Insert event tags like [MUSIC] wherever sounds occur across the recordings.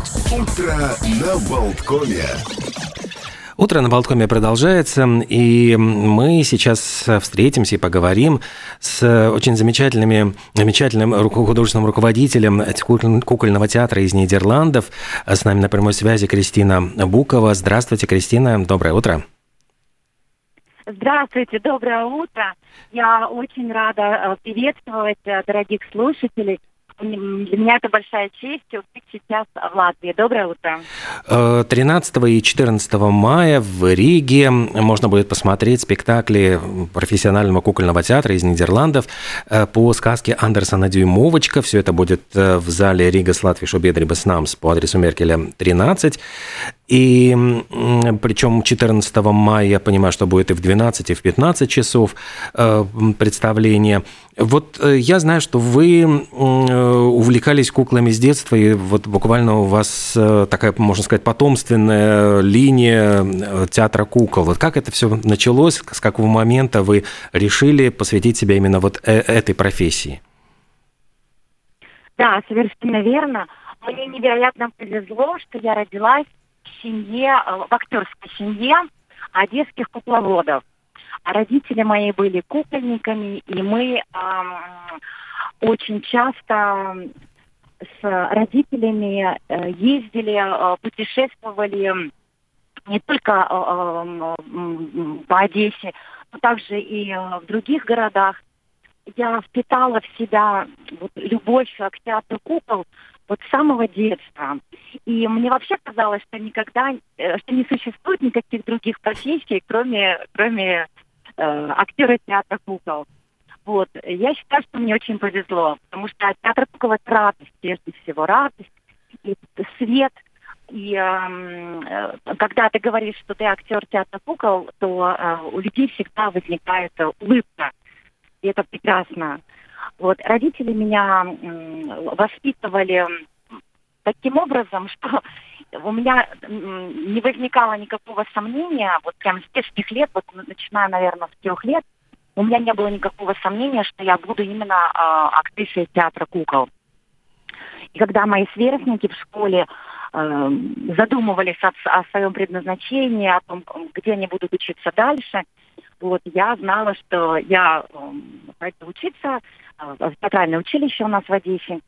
Утро на Болткоме. Утро на Болткоме продолжается, и мы сейчас встретимся и поговорим с очень замечательными, замечательным художественным руководителем кукольного театра из Нидерландов. С нами на прямой связи Кристина Букова. Здравствуйте, Кристина, доброе утро. Здравствуйте, доброе утро. Я очень рада э, приветствовать э, дорогих слушателей. Для меня это большая честь быть сейчас в Латвии. Доброе утро. 13 э, и 14 мая в Риге можно будет посмотреть спектакли профессионального кукольного театра из Нидерландов по сказке Андерсона «Дюймовочка». Все это будет в зале Рига Слатвиш Обедрибас Намс по адресу Меркеля 13. И причем 14 мая, я понимаю, что будет и в 12, и в 15 часов э, представление. Вот э, я знаю, что вы э, увлекались куклами с детства, и вот буквально у вас такая, можно сказать, потомственная линия театра кукол. Вот как это все началось, с какого момента вы решили посвятить себя именно вот этой профессии? Да, совершенно верно. Мне невероятно повезло, что я родилась семье, э, в актерской семье одесских кукловодов. А родители мои были кукольниками, и мы э, очень часто с родителями э, ездили, э, путешествовали не только э, э, по Одессе, но также и в других городах. Я впитала в себя вот, любовь к театру кукол вот с самого детства. И мне вообще казалось, что никогда, э, что не существует никаких других профессий, кроме, кроме э, актера театра кукол. Вот. Я считаю, что мне очень повезло, потому что театр кукол это радость, прежде всего, радость, и свет. И эм, э, когда ты говоришь, что ты актер театра кукол, то э, у людей всегда возникает улыбка. И это прекрасно. Вот родители меня воспитывали таким образом, что у меня не возникало никакого сомнения, вот прям с детских лет, вот начиная, наверное, с трех лет, у меня не было никакого сомнения, что я буду именно э, актрисой театра кукол. И когда мои сверстники в школе э, задумывались о, о своем предназначении, о том, где они будут учиться дальше, вот я знала, что я э, пойду учиться э, в театральное училище у нас в Одессе.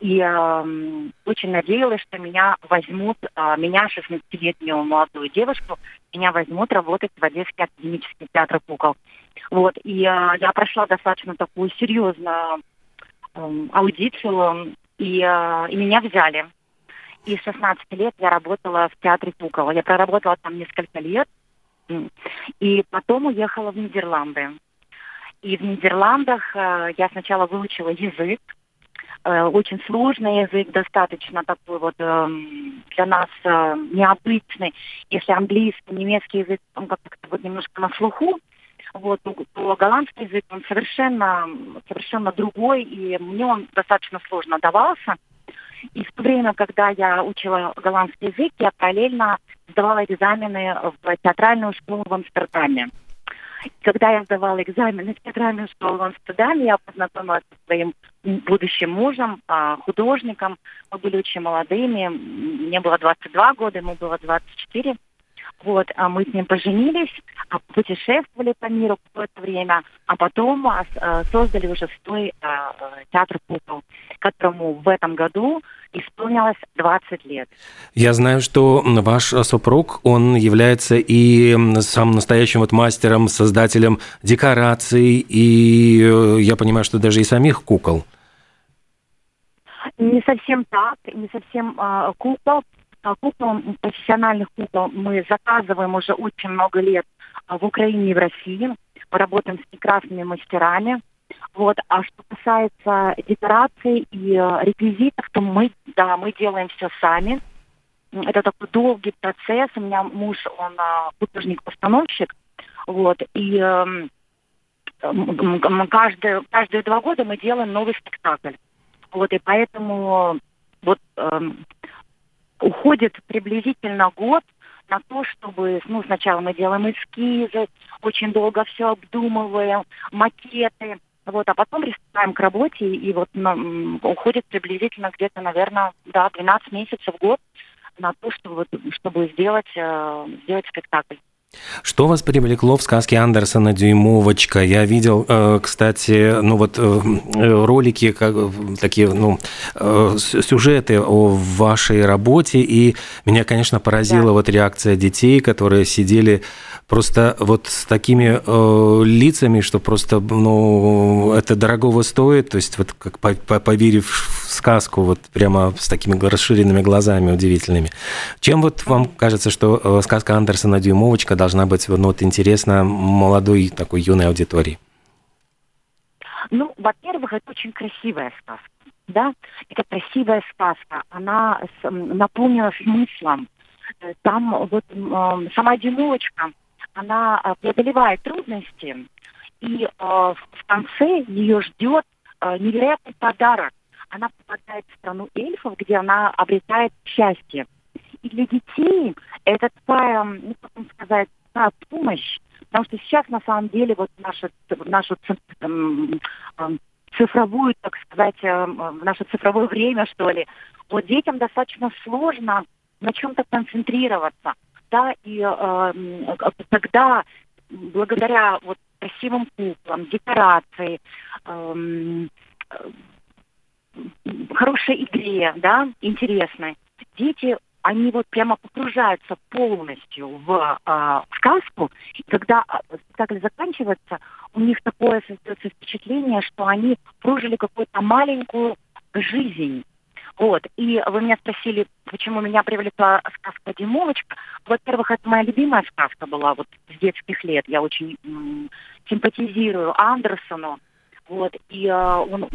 И э, очень надеялась, что меня возьмут, э, меня, 16-летнюю молодую девушку, меня возьмут работать в Одесский академический театр кукол. Вот, и э, я прошла достаточно такую серьезную э, аудицию, и, э, и меня взяли. И с 16 лет я работала в театре кукол. Я проработала там несколько лет, и потом уехала в Нидерланды. И в Нидерландах э, я сначала выучила язык, э, очень сложный язык, достаточно такой вот э, для нас э, необычный. Если английский, немецкий язык, он как-то вот немножко на слуху, вот, то, то голландский язык, он совершенно, совершенно другой, и мне он достаточно сложно давался. И в то время, когда я учила голландский язык, я параллельно сдавала экзамены в театральную школу в Амстердаме. Когда я сдавала экзамены в театральную школу в Амстердаме, я познакомилась со своим будущим мужем, а, художником. Мы были очень молодыми. Мне было 22 года, ему было 24. Вот, а мы с ним поженились, а путешествовали по миру какое-то время, а потом а, создали уже свой театр кукол, которому в этом году исполнилось 20 лет. Я знаю, что ваш супруг, он является и самым настоящим вот мастером, создателем декораций, и э, я понимаю, что даже и самих кукол. Не совсем так, не совсем а, кукол, кукол, профессиональных кукол мы заказываем уже очень много лет а, в Украине и в России. Мы работаем с прекрасными мастерами. Вот. А что касается декораций и э, реквизитов, то мы, да, мы делаем все сами. Это такой долгий процесс. У меня муж, он а, художник-постановщик. Вот. И э, каждые, каждые два года мы делаем новый спектакль. Вот. И поэтому вот э, уходит приблизительно год на то, чтобы, ну, сначала мы делаем эскизы, очень долго все обдумываем, макеты, Вот, а потом приступаем к работе, и вот ну, уходит приблизительно где-то, наверное, да, 12 месяцев в год на то, чтобы, чтобы сделать, э, сделать спектакль. Что вас привлекло в сказке Андерсона «Дюймовочка»? Я видел, э, кстати, ну вот э, ролики, такие, ну, сюжеты о вашей работе, и меня, конечно, поразила да. вот реакция детей, которые сидели просто вот с такими э, лицами, что просто, ну, это дорогого стоит, то есть вот как поверив в сказку, вот прямо с такими расширенными глазами удивительными. Чем вот вам кажется, что э, сказка Андерсона «Дюймовочка» должна быть ну, вот, интересна молодой такой юной аудитории? Ну, во-первых, это очень красивая сказка. Да, это красивая сказка. Она наполнена смыслом. Э, там вот э, сама одиночка, она э, преодолевает трудности, и э, в конце ее ждет э, невероятный подарок. Она попадает в страну эльфов, где она обретает счастье. И для детей это такая, ну, как сказать, помощь, потому что сейчас на самом деле вот наша, нашу цифровую, так сказать, в наше цифровое время, что ли, вот детям достаточно сложно на чем-то концентрироваться. Да, и э, тогда благодаря вот красивым куклам, декорации, э, хорошей игре, да, интересной, дети они вот прямо погружаются полностью в э, сказку, и когда спектакль заканчивается, у них такое создается впечатление, что они прожили какую-то маленькую жизнь вот. И вы меня спросили, почему меня привлекла сказка «Димовочка». Во-первых, это моя любимая сказка была вот с детских лет. Я очень м- симпатизирую Андерсону. Вот, и э, он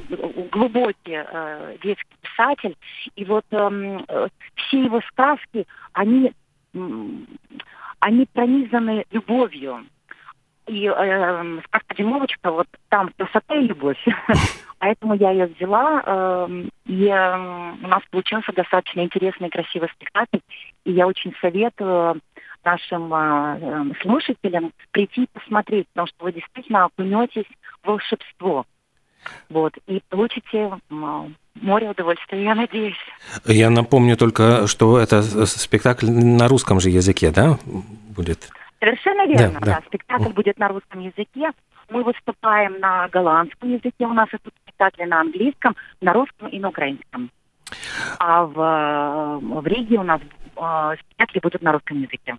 глубокий э, детский писатель. И вот эм, э, все его сказки, они, они пронизаны любовью. И э, сказка «Димовочка», вот там красота и любовь. [LAUGHS] Поэтому я ее взяла, э, и у нас получился достаточно интересный, красивый спектакль. И я очень советую нашим э, слушателям прийти и посмотреть, потому что вы действительно окунетесь в волшебство. Вот, и получите море удовольствия, я надеюсь. Я напомню только, что это спектакль на русском же языке, да, будет? Совершенно верно, да. да. Спектакль будет на русском языке. Мы выступаем на голландском языке, у нас идут спектакли на английском, на русском и на украинском. А в, э, в Риге у нас спектакли будут на русском языке.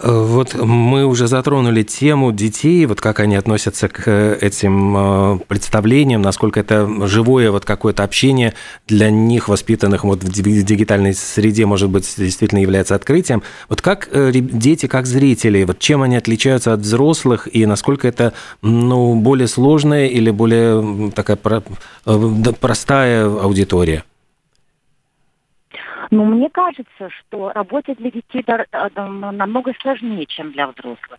Вот мы уже затронули тему детей, вот как они относятся к э, этим э, представлениям, насколько это живое вот какое-то общение для них, воспитанных вот в дигитальной среде, может быть, действительно является открытием. Вот как э, дети, как зрители, вот чем они отличаются от взрослых и насколько это ну, более сложная или более такая простая аудитория? Но мне кажется, что работать для детей э, намного сложнее, чем для взрослых.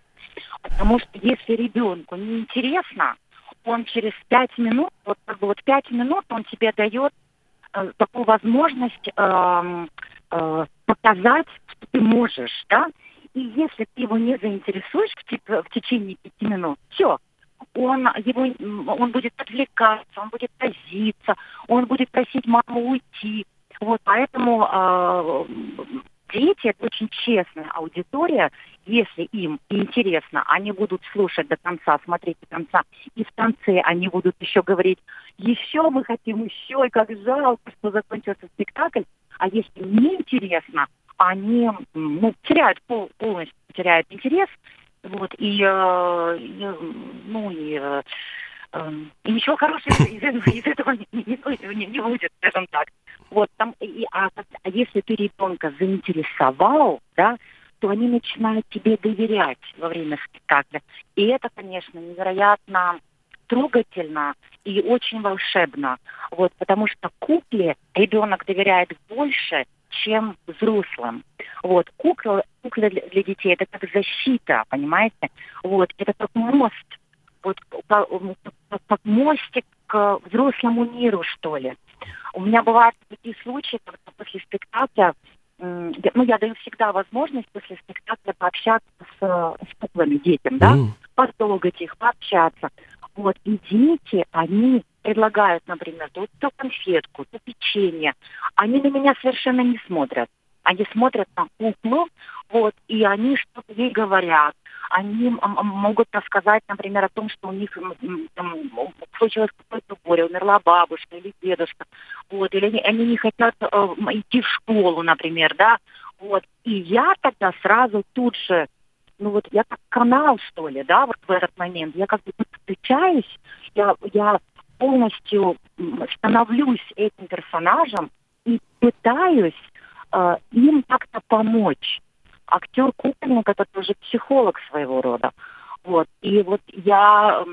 Потому что если ребенку неинтересно, он через пять минут, вот как бы вот пять минут он тебе дает э, такую возможность э, э, показать, что ты можешь, да? И если ты его не заинтересуешь в, в течение пяти минут, все, он, его, он будет отвлекаться, он будет возиться, он будет просить маму уйти, вот, поэтому э, дети это очень честная аудитория. Если им интересно, они будут слушать до конца, смотреть до конца. И в конце они будут еще говорить, еще мы хотим еще, и как жалко, что закончился спектакль. А если не интересно, они ну, теряют полностью теряют интерес. Вот, и, э, ну, и э, и ничего хорошего из, [LAUGHS] из этого не, не, не будет, скажем так. Вот там, и, а, а если ты ребенка заинтересовал, да, то они начинают тебе доверять во время спектакля. И это, конечно, невероятно трогательно и очень волшебно. Вот, потому что кукле ребенок доверяет больше, чем взрослым. Вот, кукла, кукла для детей это как защита, понимаете? Вот, это как мост вот как мостик к взрослому миру, что ли. У меня бывают такие случаи, когда после спектакля, ну, я даю всегда возможность после спектакля пообщаться с, с куклами детям, да, mm. потрогать их, пообщаться. Вот, и дети, они предлагают, например, то, то конфетку, то печенье. Они на меня совершенно не смотрят. Они смотрят на куклу, вот, и они что-то ей говорят. Они могут рассказать, например, о том, что у них там, случилось какое-то горе, умерла бабушка или дедушка, вот, или они, они не хотят э, идти в школу, например, да, вот. И я тогда сразу тут же, ну вот я как канал, что ли, да, вот в этот момент, я как бы подключаюсь, я, я полностью становлюсь этим персонажем и пытаюсь э, им как-то помочь. Актер кукольник это тоже психолог своего рода. Вот. И вот я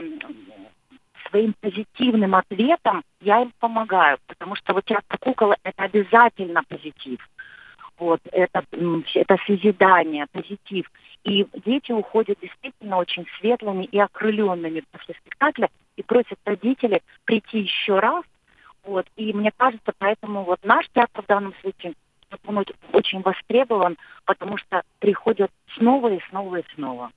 своим позитивным ответом я им помогаю, потому что вот театр кукол это обязательно позитив. Вот, это, это созидание, позитив. И дети уходят действительно очень светлыми и окрыленными после спектакля и просят родителей прийти еще раз. Вот, и мне кажется, поэтому вот наш театр в данном случае он очень востребован, потому что приходят снова и снова и снова.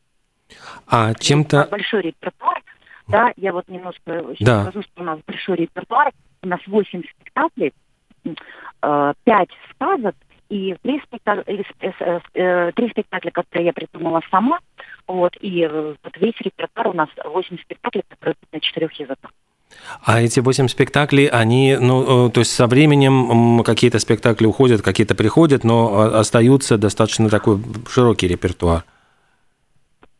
А чем-то... Большой репертуар, да, я вот немножко да. скажу, что у нас большой репертуар, у нас 8 спектаклей, 5 э, сказок и три спектакля, э, э, три спектакля, которые я придумала сама, вот, и вот весь репертуар у нас 8 спектаклей, которые на четырех языках. А эти восемь спектаклей, они, ну, то есть со временем какие-то спектакли уходят, какие-то приходят, но остаются достаточно такой широкий репертуар.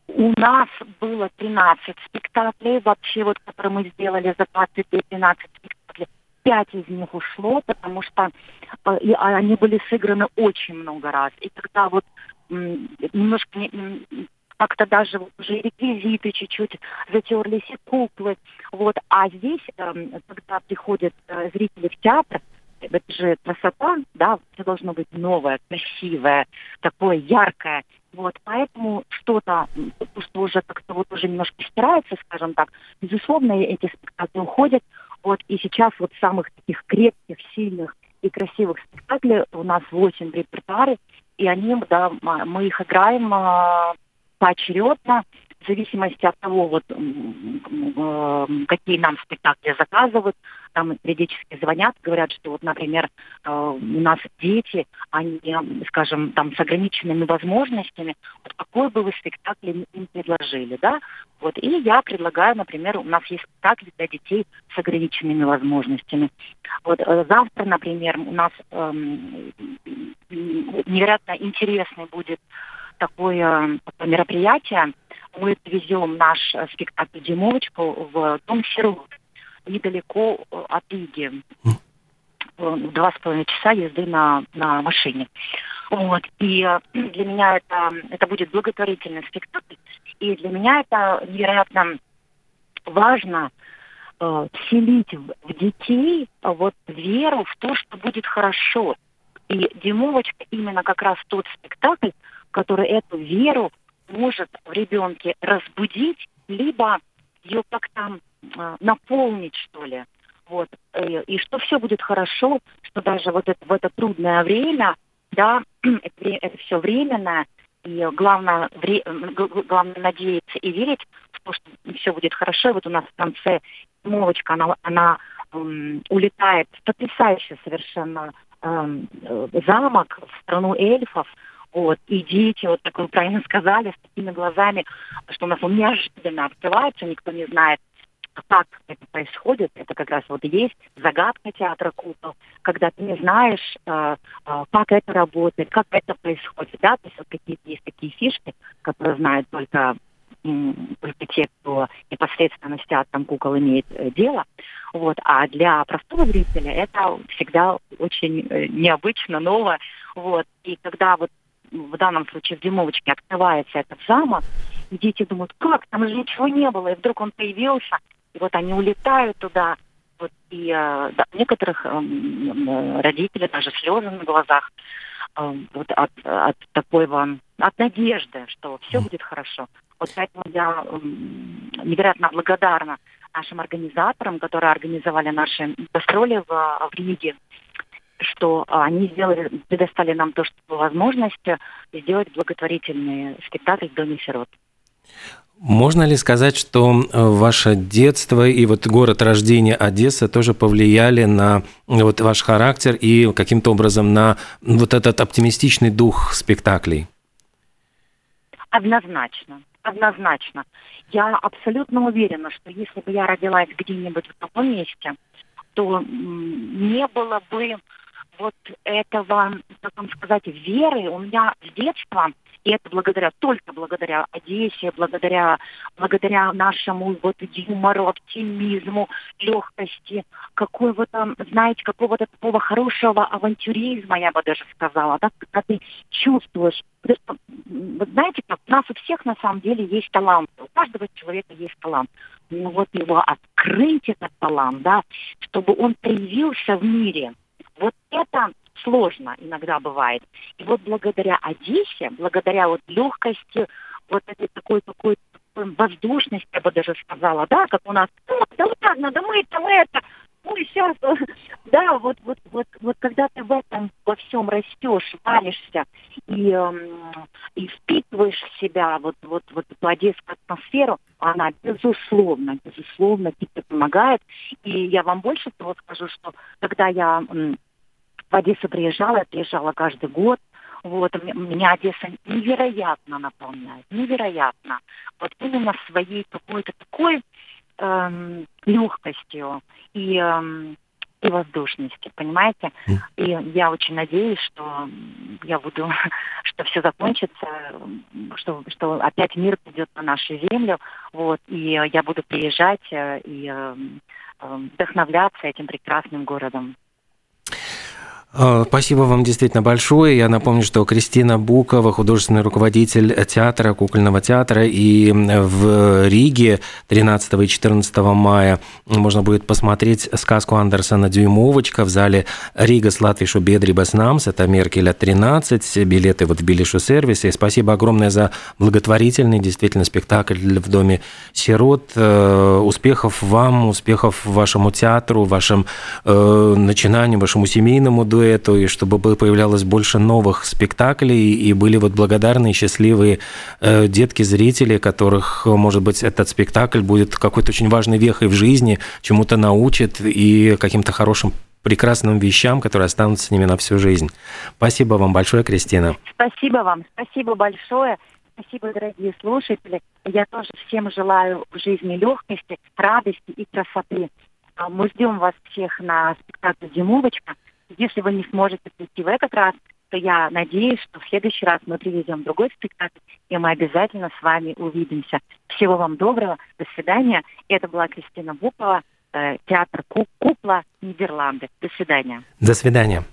У нас было 13 спектаклей, вообще вот, которые мы сделали за 20 лет, 12 спектаклей. Пять из них ушло, потому что э, и, а они были сыграны очень много раз. И когда вот немножко как-то даже уже реквизиты чуть-чуть затерлись и куклы. Вот. А здесь, э, когда приходят э, зрители в театр, это же красота, да, все должно быть новое, красивое, такое яркое. Вот, поэтому что-то, что уже как-то вот уже немножко стирается, скажем так, безусловно, эти спектакли уходят. Вот, и сейчас вот самых таких крепких, сильных и красивых спектаклей у нас 8 в репертуаре, и они, да, мы их играем а, поочередно, в зависимости от того, вот, какие нам спектакли заказывают, там периодически звонят, говорят, что вот, например, э, у нас дети, они, скажем, там с ограниченными возможностями, вот какой бы вы спектакль им предложили, да? Вот, и я предлагаю, например, у нас есть спектакль для детей с ограниченными возможностями. Вот э, завтра, например, у нас эм, невероятно интересный будет такое, такое мероприятие. Мы привезем наш э, спектакль «Димовочку» в дом Сирлут, недалеко э, от Риги. Э, два с половиной часа езды на, на машине. Вот. И [CLEARS THROAT] для меня это, это будет благотворительный спектакль. И для меня это невероятно важно э, вселить в, в детей вот веру в то, что будет хорошо. И «Димовочка» именно как раз тот спектакль, который эту веру может в ребенке разбудить, либо ее как-то э, наполнить, что ли. Вот. И, и что все будет хорошо, что даже вот это, в это трудное время, да, [CLEARS THROAT] это, это все временно, и главное, вре, главное надеяться и верить в то, что все будет хорошо. И вот у нас в конце Мовочка, она, она эм, улетает в потрясающий совершенно эм, замок в страну эльфов, вот. И дети, вот как вы правильно сказали, с такими глазами, что у нас он неожиданно открывается, никто не знает, как это происходит. Это как раз вот есть загадка театра кукол, когда ты не знаешь, э, э, как это работает, как это происходит. Да? То есть вот какие-то есть такие фишки, которые знают только только те, кто непосредственно с театром кукол имеет э, дело. Вот. А для простого зрителя это всегда очень э, необычно, ново. Вот. И когда вот в данном случае в Димовочке открывается этот замок, и дети думают, как, там же ничего не было, и вдруг он появился, и вот они улетают туда, вот, и э, да, некоторых э, родителей даже слезы на глазах э, вот от, от такого, от надежды, что все будет хорошо. Вот поэтому я э, невероятно благодарна нашим организаторам, которые организовали наши гастроли в, в Риге что они сделали, предоставили нам то, что возможность сделать благотворительный спектакль в Доме сирот. Можно ли сказать, что э, ваше детство и вот город рождения Одесса тоже повлияли на вот ваш характер и каким-то образом на вот этот оптимистичный дух спектаклей? Однозначно, однозначно. Я абсолютно уверена, что если бы я родилась где-нибудь в таком месте, то не было бы вот этого, как вам сказать, веры. У меня с детства и это благодаря, только благодаря Одессе, благодаря, благодаря нашему вот юмору, оптимизму, легкости, какого-то, знаете, какого-то такого хорошего авантюризма, я бы даже сказала, да, когда ты чувствуешь, вот знаете, как у нас у всех на самом деле есть талант, у каждого человека есть талант. Но вот его открыть, этот талант, да, чтобы он проявился в мире, вот это сложно иногда бывает. И вот благодаря Одессе, благодаря вот легкости, вот этой такой такой воздушности, я бы даже сказала, да, как у нас, ну, да ладно, да мы там это, ну и сейчас, [LAUGHS] да, вот, вот, вот, вот когда ты в этом во всем растешь, валишься и, эм, и впитываешь в себя вот, вот, вот эту одесскую атмосферу, она, безусловно, безусловно тебе помогает. И я вам больше того скажу, что когда я в Одессу приезжала, я приезжала каждый год. Вот, меня Одесса невероятно наполняет, невероятно. Вот именно своей какой-то такой эм, легкостью и, эм, и воздушностью, понимаете? И я очень надеюсь, что я буду, [LAUGHS] что все закончится, что, что опять мир придет на нашу землю, вот, и я буду приезжать э, и э, вдохновляться этим прекрасным городом. А, спасибо вам действительно большое. Я напомню, что Кристина Букова, художественный руководитель театра, кукольного театра, и в Риге 13 и 14 мая можно будет посмотреть сказку Андерсона «Дюймовочка» в зале Рига с Латвишу Бедрибас. Это Меркеля 13, билеты вот в Билишу сервисе. Спасибо огромное за благотворительный действительно спектакль в Доме сирот. Э, успехов вам, успехов вашему театру, вашим э, начинаниям, вашему семейному дому дуэту, и чтобы появлялось больше новых спектаклей, и были вот благодарные, счастливые э, детки-зрители, которых, может быть, этот спектакль будет какой-то очень важной вехой в жизни, чему-то научит и каким-то хорошим прекрасным вещам, которые останутся с ними на всю жизнь. Спасибо вам большое, Кристина. Спасибо вам, спасибо большое. Спасибо, дорогие слушатели. Я тоже всем желаю в жизни легкости, радости и красоты. А мы ждем вас всех на спектакле «Зимовочка». Если вы не сможете прийти в этот раз, то я надеюсь, что в следующий раз мы привезем другой спектакль, и мы обязательно с вами увидимся. Всего вам доброго, до свидания. Это была Кристина Букова, э, театр Купла, Нидерланды. До свидания. До свидания.